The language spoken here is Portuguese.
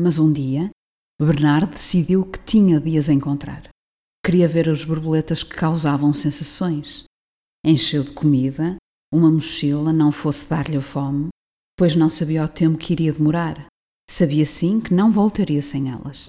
Mas um dia, Bernard decidiu que tinha de as encontrar. Queria ver as borboletas que causavam sensações. Encheu de comida uma mochila, não fosse dar-lhe fome, pois não sabia o tempo que iria demorar. Sabia sim que não voltaria sem elas.